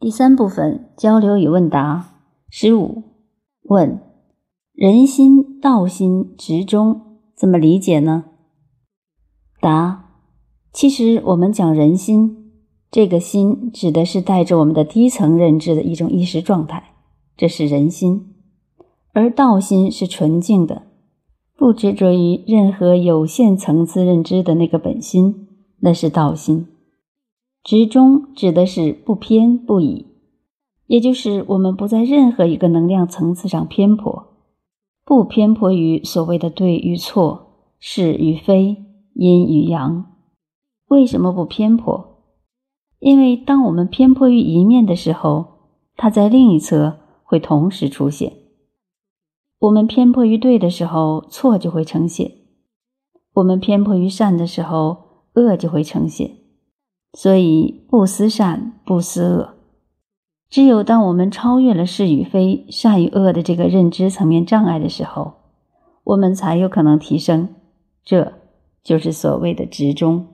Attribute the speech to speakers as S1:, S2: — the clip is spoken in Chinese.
S1: 第三部分交流与问答十五问：人心、道心、执中怎么理解呢？答：其实我们讲人心，这个心指的是带着我们的低层认知的一种意识状态，这是人心；而道心是纯净的，不执着于任何有限层次认知的那个本心，那是道心。执中指的是不偏不倚，也就是我们不在任何一个能量层次上偏颇，不偏颇于所谓的对与错、是与非、阴与阳。为什么不偏颇？因为当我们偏颇于一面的时候，它在另一侧会同时出现；我们偏颇于对的时候，错就会呈现；我们偏颇于善的时候，恶就会呈现。所以，不思善，不思恶。只有当我们超越了是与非、善与恶的这个认知层面障碍的时候，我们才有可能提升。这就是所谓的执中。